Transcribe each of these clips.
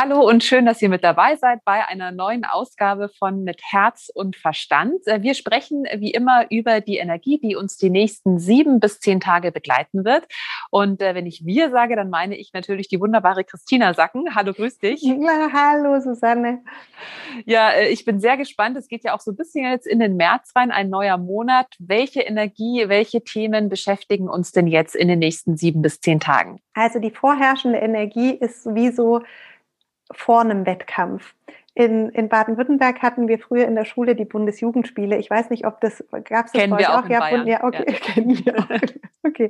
Hallo und schön, dass ihr mit dabei seid bei einer neuen Ausgabe von Mit Herz und Verstand. Äh, wir sprechen wie immer über die Energie, die uns die nächsten sieben bis zehn Tage begleiten wird. Und äh, wenn ich wir sage, dann meine ich natürlich die wunderbare Christina Sacken. Hallo, grüß dich. Ja, hallo, Susanne. Ja, äh, ich bin sehr gespannt. Es geht ja auch so ein bisschen jetzt in den März rein, ein neuer Monat. Welche Energie, welche Themen beschäftigen uns denn jetzt in den nächsten sieben bis zehn Tagen? Also die vorherrschende Energie ist sowieso vor einem Wettkampf. In, in Baden-Württemberg hatten wir früher in der Schule die Bundesjugendspiele. Ich weiß nicht, ob das gab es das kennen wir auch, auch? ja, Bayern. ja, okay, ja. kennen wir auch. Okay.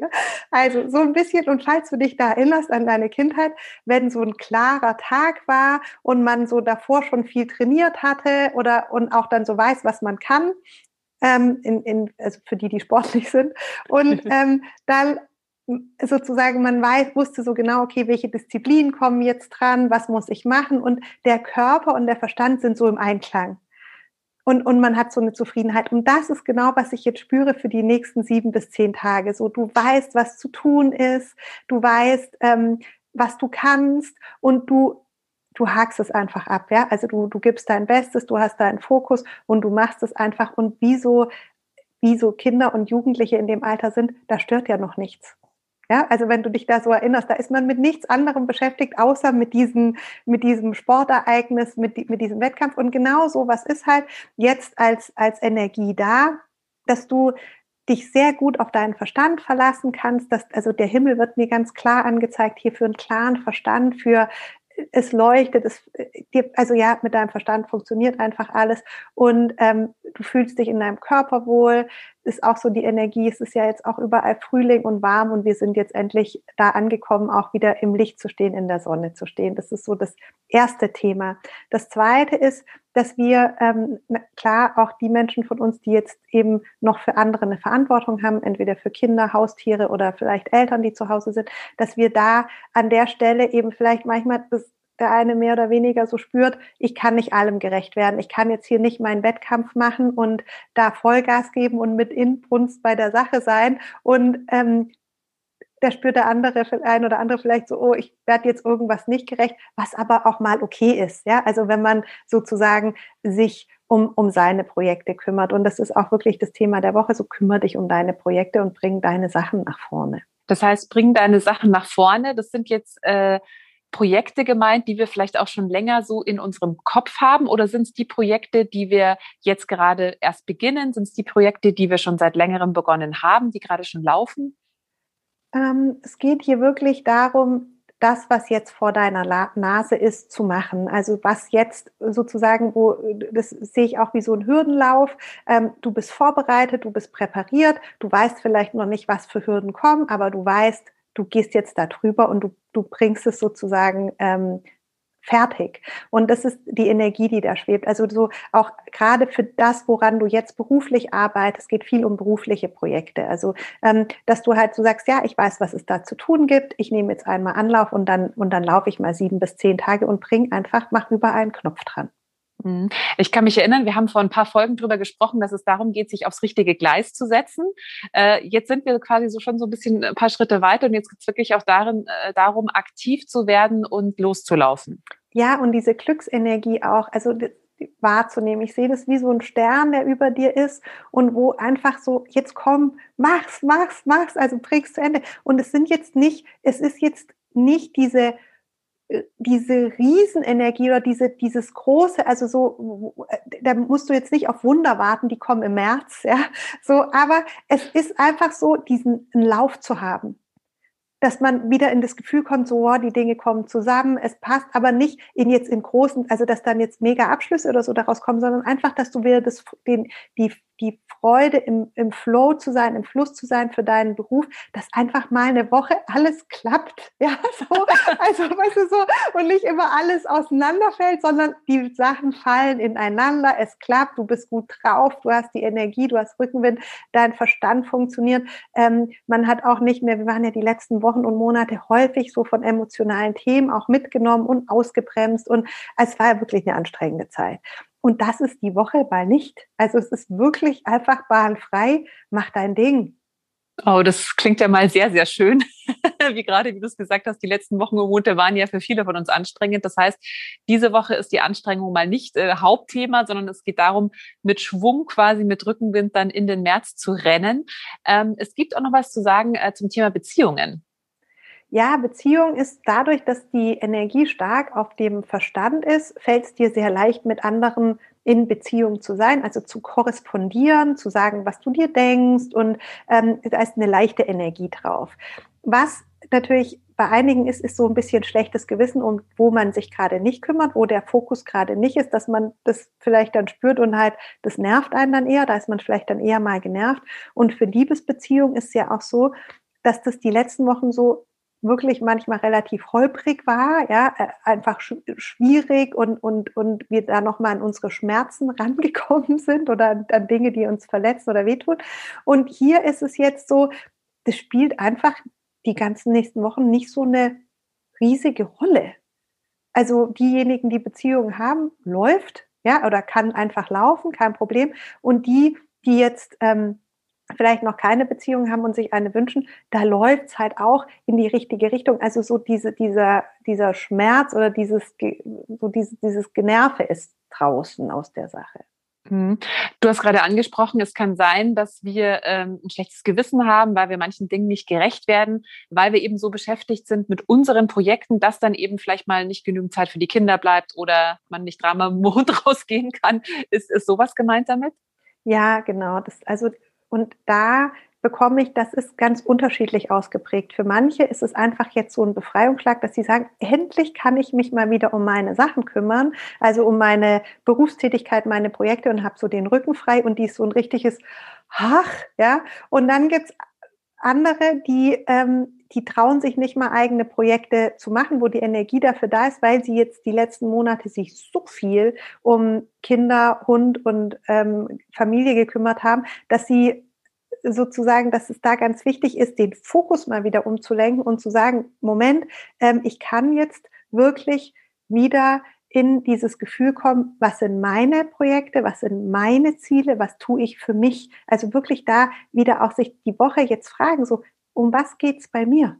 Also so ein bisschen und falls du dich da erinnerst an deine Kindheit, wenn so ein klarer Tag war und man so davor schon viel trainiert hatte oder und auch dann so weiß, was man kann, ähm, in, in, also für die, die sportlich sind. Und ähm, dann sozusagen, man weiß, wusste so genau, okay, welche Disziplinen kommen jetzt dran, was muss ich machen und der Körper und der Verstand sind so im Einklang. Und, und man hat so eine Zufriedenheit. Und das ist genau, was ich jetzt spüre für die nächsten sieben bis zehn Tage. So, du weißt, was zu tun ist, du weißt, ähm, was du kannst und du, du hakst es einfach ab, ja. Also du, du gibst dein Bestes, du hast deinen Fokus und du machst es einfach. Und wie so, wie so Kinder und Jugendliche in dem Alter sind, da stört ja noch nichts. Ja, also wenn du dich da so erinnerst, da ist man mit nichts anderem beschäftigt, außer mit diesem, mit diesem Sportereignis, mit, mit diesem Wettkampf. Und genau so was ist halt jetzt als, als Energie da, dass du dich sehr gut auf deinen Verstand verlassen kannst. Dass, also der Himmel wird mir ganz klar angezeigt hier für einen klaren Verstand, für es leuchtet, es, also ja, mit deinem Verstand funktioniert einfach alles und ähm, du fühlst dich in deinem Körper wohl, ist auch so die Energie, es ist ja jetzt auch überall Frühling und warm und wir sind jetzt endlich da angekommen, auch wieder im Licht zu stehen, in der Sonne zu stehen. Das ist so das erste Thema. Das zweite ist, dass wir, ähm, klar, auch die Menschen von uns, die jetzt eben noch für andere eine Verantwortung haben, entweder für Kinder, Haustiere oder vielleicht Eltern, die zu Hause sind, dass wir da an der Stelle eben vielleicht manchmal das der eine mehr oder weniger so spürt, ich kann nicht allem gerecht werden. Ich kann jetzt hier nicht meinen Wettkampf machen und da Vollgas geben und mit Inbrunst bei der Sache sein. Und ähm, da spürt der andere, ein oder andere vielleicht so, oh, ich werde jetzt irgendwas nicht gerecht, was aber auch mal okay ist. Ja, also wenn man sozusagen sich um, um seine Projekte kümmert. Und das ist auch wirklich das Thema der Woche. So kümmere dich um deine Projekte und bring deine Sachen nach vorne. Das heißt, bring deine Sachen nach vorne. Das sind jetzt äh, Projekte gemeint, die wir vielleicht auch schon länger so in unserem Kopf haben? Oder sind es die Projekte, die wir jetzt gerade erst beginnen? Sind es die Projekte, die wir schon seit längerem begonnen haben, die gerade schon laufen? Ähm, es geht hier wirklich darum, das, was jetzt vor deiner Nase ist, zu machen. Also was jetzt sozusagen, wo das sehe ich auch wie so ein Hürdenlauf. Ähm, du bist vorbereitet, du bist präpariert, du weißt vielleicht noch nicht, was für Hürden kommen, aber du weißt, du gehst jetzt da drüber und du, du bringst es sozusagen ähm, fertig. Und das ist die Energie, die da schwebt. Also so auch gerade für das, woran du jetzt beruflich arbeitest, geht viel um berufliche Projekte. Also ähm, dass du halt so sagst, ja, ich weiß, was es da zu tun gibt. Ich nehme jetzt einmal Anlauf und dann und dann laufe ich mal sieben bis zehn Tage und bring einfach, mach überall einen Knopf dran. Mhm. Ich kann mich erinnern, wir haben vor ein paar Folgen darüber gesprochen, dass es darum geht, sich aufs richtige Gleis zu setzen. Äh, jetzt sind wir quasi so schon so ein bisschen ein paar Schritte weiter und jetzt geht es wirklich auch darin, äh, darum, aktiv zu werden und loszulaufen. Ja, und diese Glücksenergie auch, also wahrzunehmen. Ich sehe das wie so ein Stern, der über dir ist und wo einfach so, jetzt komm, mach's, mach's, mach's, also bring's zu Ende. Und es sind jetzt nicht, es ist jetzt nicht diese diese Riesenenergie oder diese, dieses große, also so, da musst du jetzt nicht auf Wunder warten, die kommen im März, ja, so, aber es ist einfach so, diesen Lauf zu haben. Dass man wieder in das Gefühl kommt, so, wow, die Dinge kommen zusammen, es passt, aber nicht in jetzt in großen, also dass dann jetzt mega Abschlüsse oder so daraus kommen, sondern einfach, dass du wieder das, den, die, die Freude im, im Flow zu sein, im Fluss zu sein für deinen Beruf, dass einfach mal eine Woche alles klappt, ja, so, also, weißt du, so, und nicht immer alles auseinanderfällt, sondern die Sachen fallen ineinander, es klappt, du bist gut drauf, du hast die Energie, du hast Rückenwind, dein Verstand funktioniert, ähm, man hat auch nicht mehr, wir waren ja die letzten Wochen und Monate häufig so von emotionalen Themen auch mitgenommen und ausgebremst. Und es war ja wirklich eine anstrengende Zeit. Und das ist die Woche mal nicht. Also es ist wirklich einfach bahnfrei. Mach dein Ding. Oh, das klingt ja mal sehr, sehr schön. wie gerade, wie du es gesagt hast, die letzten Wochen und Monate waren ja für viele von uns anstrengend. Das heißt, diese Woche ist die Anstrengung mal nicht äh, Hauptthema, sondern es geht darum, mit Schwung quasi, mit Rückenwind dann in den März zu rennen. Ähm, es gibt auch noch was zu sagen äh, zum Thema Beziehungen. Ja, Beziehung ist dadurch, dass die Energie stark auf dem Verstand ist, fällt es dir sehr leicht, mit anderen in Beziehung zu sein, also zu korrespondieren, zu sagen, was du dir denkst und ähm, da ist eine leichte Energie drauf. Was natürlich bei einigen ist, ist so ein bisschen schlechtes Gewissen, um wo man sich gerade nicht kümmert, wo der Fokus gerade nicht ist, dass man das vielleicht dann spürt und halt, das nervt einen dann eher, da ist man vielleicht dann eher mal genervt. Und für Liebesbeziehungen ist es ja auch so, dass das die letzten Wochen so wirklich manchmal relativ holprig war, ja, äh, einfach schwierig und, und, und wir da nochmal an unsere Schmerzen rangekommen sind oder an Dinge, die uns verletzen oder wehtun. Und hier ist es jetzt so, das spielt einfach die ganzen nächsten Wochen nicht so eine riesige Rolle. Also diejenigen, die Beziehungen haben, läuft, ja, oder kann einfach laufen, kein Problem. Und die, die jetzt ähm, vielleicht noch keine Beziehung haben und sich eine wünschen, da läuft es halt auch in die richtige Richtung. Also so diese, dieser, dieser Schmerz oder dieses, so dieses, dieses Generve ist draußen aus der Sache. Mhm. Du hast gerade angesprochen, es kann sein, dass wir ähm, ein schlechtes Gewissen haben, weil wir manchen Dingen nicht gerecht werden, weil wir eben so beschäftigt sind mit unseren Projekten, dass dann eben vielleicht mal nicht genügend Zeit für die Kinder bleibt oder man nicht dreimal im Mond rausgehen kann. Ist, ist sowas gemeint damit? Ja, genau. Das, also und da bekomme ich, das ist ganz unterschiedlich ausgeprägt. Für manche ist es einfach jetzt so ein Befreiungsschlag, dass sie sagen, endlich kann ich mich mal wieder um meine Sachen kümmern, also um meine Berufstätigkeit, meine Projekte und habe so den Rücken frei und die ist so ein richtiges Ach, ja. Und dann gibt's andere, die, ähm, die trauen sich nicht mal eigene Projekte zu machen, wo die Energie dafür da ist, weil sie jetzt die letzten Monate sich so viel um Kinder, Hund und ähm, Familie gekümmert haben, dass sie sozusagen, dass es da ganz wichtig ist, den Fokus mal wieder umzulenken und zu sagen, Moment, ähm, ich kann jetzt wirklich wieder in dieses Gefühl kommen, was sind meine Projekte, was sind meine Ziele, was tue ich für mich. Also wirklich da wieder auch sich die Woche jetzt fragen, so, um was geht's bei mir?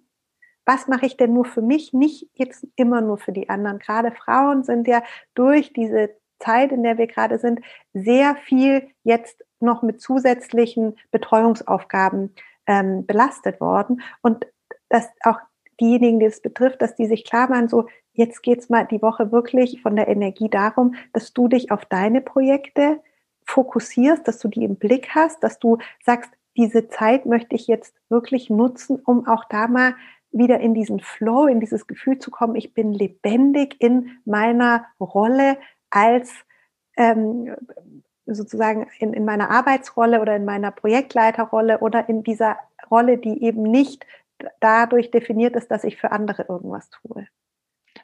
Was mache ich denn nur für mich, nicht jetzt immer nur für die anderen? Gerade Frauen sind ja durch diese Zeit, in der wir gerade sind, sehr viel jetzt noch mit zusätzlichen Betreuungsaufgaben ähm, belastet worden. Und dass auch diejenigen, die es betrifft, dass die sich klar machen, so jetzt geht's mal die Woche wirklich von der Energie darum, dass du dich auf deine Projekte fokussierst, dass du die im Blick hast, dass du sagst, diese Zeit möchte ich jetzt wirklich nutzen, um auch da mal wieder in diesen Flow, in dieses Gefühl zu kommen, ich bin lebendig in meiner Rolle als ähm, sozusagen in, in meiner Arbeitsrolle oder in meiner Projektleiterrolle oder in dieser Rolle, die eben nicht dadurch definiert ist, dass ich für andere irgendwas tue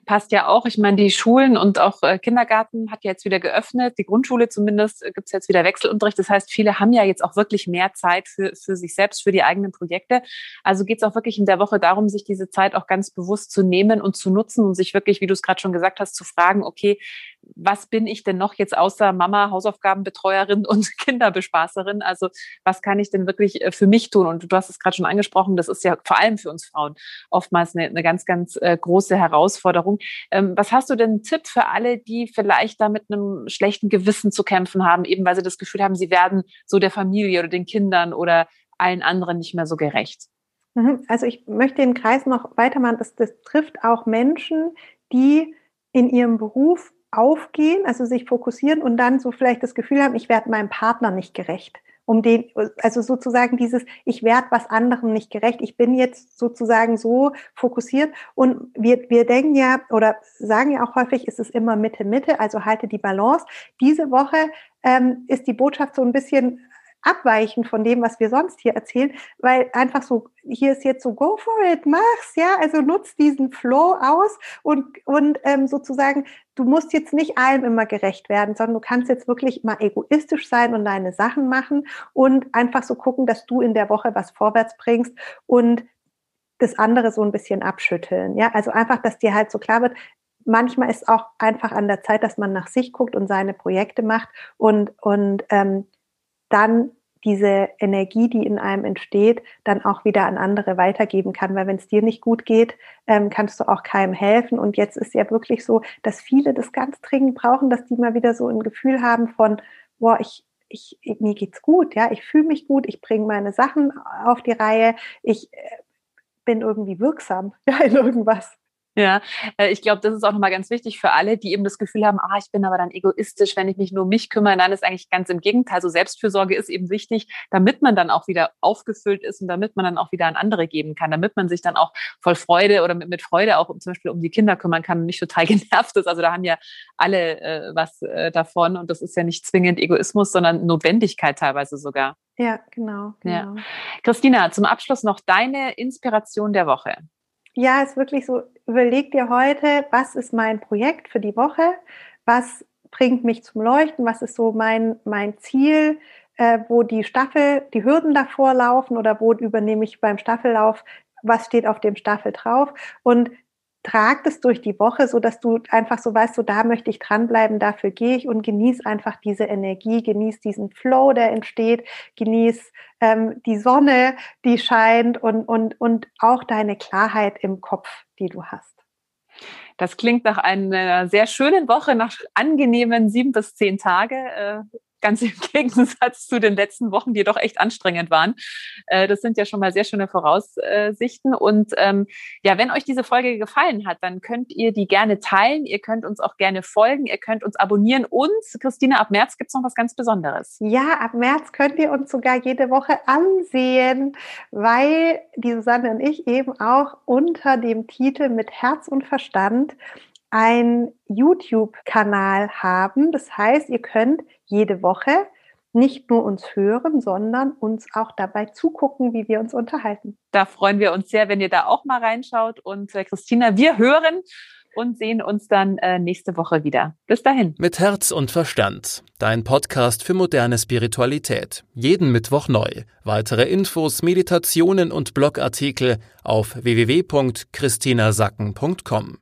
passt ja auch. Ich meine, die Schulen und auch äh, Kindergarten hat ja jetzt wieder geöffnet. Die Grundschule zumindest äh, gibt es jetzt wieder Wechselunterricht. Das heißt, viele haben ja jetzt auch wirklich mehr Zeit für, für sich selbst, für die eigenen Projekte. Also geht es auch wirklich in der Woche darum, sich diese Zeit auch ganz bewusst zu nehmen und zu nutzen und sich wirklich, wie du es gerade schon gesagt hast, zu fragen, okay, was bin ich denn noch jetzt außer Mama, Hausaufgabenbetreuerin und Kinderbespaßerin? Also was kann ich denn wirklich äh, für mich tun? Und du hast es gerade schon angesprochen, das ist ja vor allem für uns Frauen oftmals eine, eine ganz, ganz äh, große Herausforderung. Ähm, was hast du denn einen Tipp für alle, die vielleicht da mit einem schlechten Gewissen zu kämpfen haben, eben weil sie das Gefühl haben, sie werden so der Familie oder den Kindern oder allen anderen nicht mehr so gerecht? Mhm. Also ich möchte den Kreis noch weitermachen. Das, das trifft auch Menschen, die in ihrem Beruf aufgehen, also sich fokussieren und dann so vielleicht das Gefühl haben, ich werde meinem Partner nicht gerecht. Um den, also sozusagen dieses, ich werde was anderem nicht gerecht. Ich bin jetzt sozusagen so fokussiert und wir, wir denken ja oder sagen ja auch häufig, ist es immer Mitte, Mitte, also halte die Balance. Diese Woche ähm, ist die Botschaft so ein bisschen abweichen von dem, was wir sonst hier erzählen, weil einfach so, hier ist jetzt so, go for it, mach's, ja, also nutz diesen Flow aus und, und ähm, sozusagen, du musst jetzt nicht allem immer gerecht werden, sondern du kannst jetzt wirklich mal egoistisch sein und deine Sachen machen und einfach so gucken, dass du in der Woche was vorwärts bringst und das andere so ein bisschen abschütteln, ja, also einfach, dass dir halt so klar wird, manchmal ist auch einfach an der Zeit, dass man nach sich guckt und seine Projekte macht und, und ähm, dann diese Energie, die in einem entsteht, dann auch wieder an andere weitergeben kann. Weil wenn es dir nicht gut geht, ähm, kannst du auch keinem helfen. Und jetzt ist ja wirklich so, dass viele das ganz dringend brauchen, dass die mal wieder so ein Gefühl haben von, boah, ich, ich, mir geht's gut, ja, ich fühle mich gut, ich bringe meine Sachen auf die Reihe, ich äh, bin irgendwie wirksam ja, in irgendwas. Ja, äh, ich glaube, das ist auch nochmal ganz wichtig für alle, die eben das Gefühl haben, ah, ich bin aber dann egoistisch, wenn ich mich nur um mich kümmere. Dann ist eigentlich ganz im Gegenteil. So Selbstfürsorge ist eben wichtig, damit man dann auch wieder aufgefüllt ist und damit man dann auch wieder an andere geben kann, damit man sich dann auch voll Freude oder mit, mit Freude auch um, zum Beispiel um die Kinder kümmern kann und nicht total genervt ist. Also da haben ja alle äh, was äh, davon und das ist ja nicht zwingend Egoismus, sondern Notwendigkeit teilweise sogar. Ja, genau. genau. Ja. Christina, zum Abschluss noch deine Inspiration der Woche ja, ist wirklich so, überleg dir heute, was ist mein Projekt für die Woche, was bringt mich zum Leuchten, was ist so mein, mein Ziel, äh, wo die Staffel, die Hürden davor laufen oder wo übernehme ich beim Staffellauf, was steht auf dem Staffel drauf? Und trag das durch die Woche, so dass du einfach so weißt, so da möchte ich dranbleiben, dafür gehe ich und genieß einfach diese Energie, genieß diesen Flow, der entsteht, genieß ähm, die Sonne, die scheint und, und, und auch deine Klarheit im Kopf, die du hast. Das klingt nach einer sehr schönen Woche, nach angenehmen sieben bis zehn Tage. Ganz im Gegensatz zu den letzten Wochen, die doch echt anstrengend waren. Äh, das sind ja schon mal sehr schöne Voraussichten. Und ähm, ja, wenn euch diese Folge gefallen hat, dann könnt ihr die gerne teilen. Ihr könnt uns auch gerne folgen. Ihr könnt uns abonnieren. Und Christina, ab März gibt es noch was ganz Besonderes. Ja, ab März könnt ihr uns sogar jede Woche ansehen, weil die Susanne und ich eben auch unter dem Titel mit Herz und Verstand ein YouTube-Kanal haben. Das heißt, ihr könnt jede Woche nicht nur uns hören, sondern uns auch dabei zugucken, wie wir uns unterhalten. Da freuen wir uns sehr, wenn ihr da auch mal reinschaut. Und äh, Christina, wir hören und sehen uns dann äh, nächste Woche wieder. Bis dahin. Mit Herz und Verstand. Dein Podcast für moderne Spiritualität. Jeden Mittwoch neu. Weitere Infos, Meditationen und Blogartikel auf www.christinasacken.com.